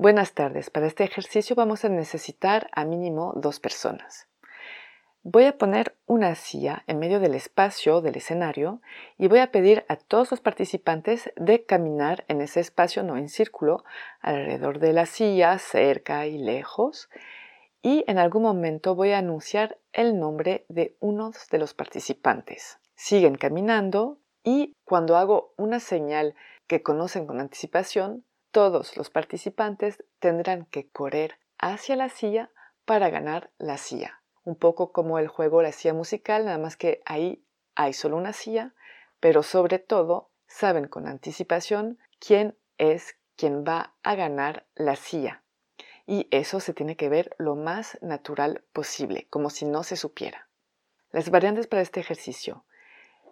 Buenas tardes. Para este ejercicio vamos a necesitar a mínimo dos personas. Voy a poner una silla en medio del espacio del escenario y voy a pedir a todos los participantes de caminar en ese espacio, no en círculo, alrededor de la silla, cerca y lejos. Y en algún momento voy a anunciar el nombre de uno de los participantes. Siguen caminando y cuando hago una señal que conocen con anticipación, todos los participantes tendrán que correr hacia la silla para ganar la silla. Un poco como el juego La silla musical, nada más que ahí hay solo una silla, pero sobre todo saben con anticipación quién es quien va a ganar la silla. Y eso se tiene que ver lo más natural posible, como si no se supiera. Las variantes para este ejercicio.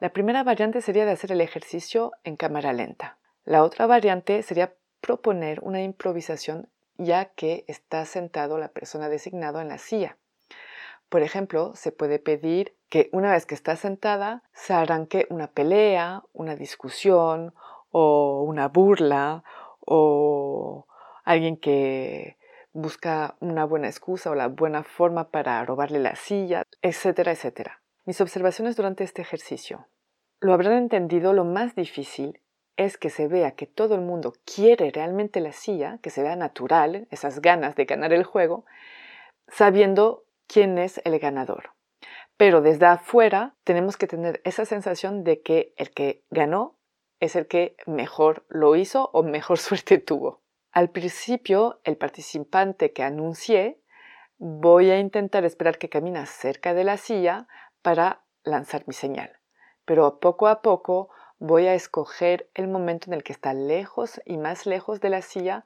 La primera variante sería de hacer el ejercicio en cámara lenta. La otra variante sería proponer una improvisación ya que está sentado la persona designada en la silla. Por ejemplo, se puede pedir que una vez que está sentada se arranque una pelea, una discusión o una burla o alguien que busca una buena excusa o la buena forma para robarle la silla, etcétera, etcétera. Mis observaciones durante este ejercicio. Lo habrán entendido lo más difícil es que se vea que todo el mundo quiere realmente la silla, que se vea natural, esas ganas de ganar el juego, sabiendo quién es el ganador. Pero desde afuera tenemos que tener esa sensación de que el que ganó es el que mejor lo hizo o mejor suerte tuvo. Al principio, el participante que anuncié, voy a intentar esperar que camina cerca de la silla para lanzar mi señal. Pero poco a poco voy a escoger el momento en el que está lejos y más lejos de la silla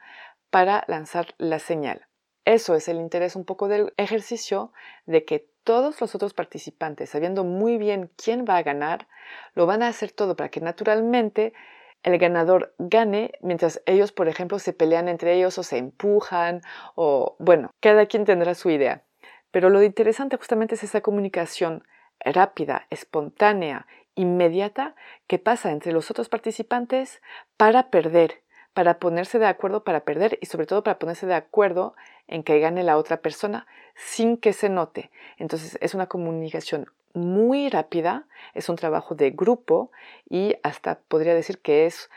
para lanzar la señal. Eso es el interés un poco del ejercicio de que todos los otros participantes, sabiendo muy bien quién va a ganar, lo van a hacer todo para que naturalmente el ganador gane mientras ellos, por ejemplo, se pelean entre ellos o se empujan o, bueno, cada quien tendrá su idea. Pero lo interesante justamente es esa comunicación rápida, espontánea inmediata que pasa entre los otros participantes para perder, para ponerse de acuerdo para perder y sobre todo para ponerse de acuerdo en que gane la otra persona sin que se note. Entonces es una comunicación muy rápida, es un trabajo de grupo y hasta podría decir que es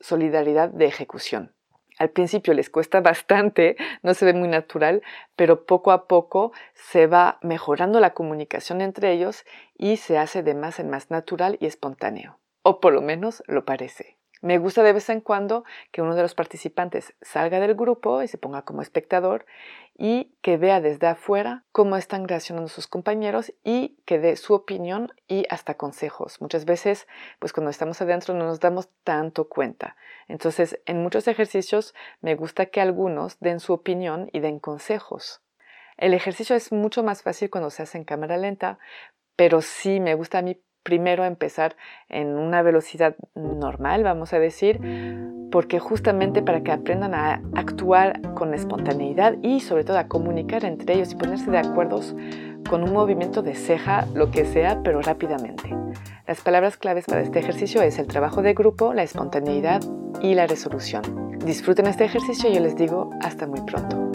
solidaridad de ejecución. Al principio les cuesta bastante, no se ve muy natural, pero poco a poco se va mejorando la comunicación entre ellos y se hace de más en más natural y espontáneo. O por lo menos lo parece. Me gusta de vez en cuando que uno de los participantes salga del grupo y se ponga como espectador y que vea desde afuera cómo están reaccionando sus compañeros y que dé su opinión y hasta consejos. Muchas veces, pues cuando estamos adentro no nos damos tanto cuenta. Entonces, en muchos ejercicios me gusta que algunos den su opinión y den consejos. El ejercicio es mucho más fácil cuando se hace en cámara lenta, pero sí me gusta a mí primero empezar en una velocidad normal, vamos a decir, porque justamente para que aprendan a actuar con espontaneidad y sobre todo a comunicar entre ellos y ponerse de acuerdo con un movimiento de ceja, lo que sea, pero rápidamente. Las palabras claves para este ejercicio es el trabajo de grupo, la espontaneidad y la resolución. Disfruten este ejercicio y yo les digo hasta muy pronto.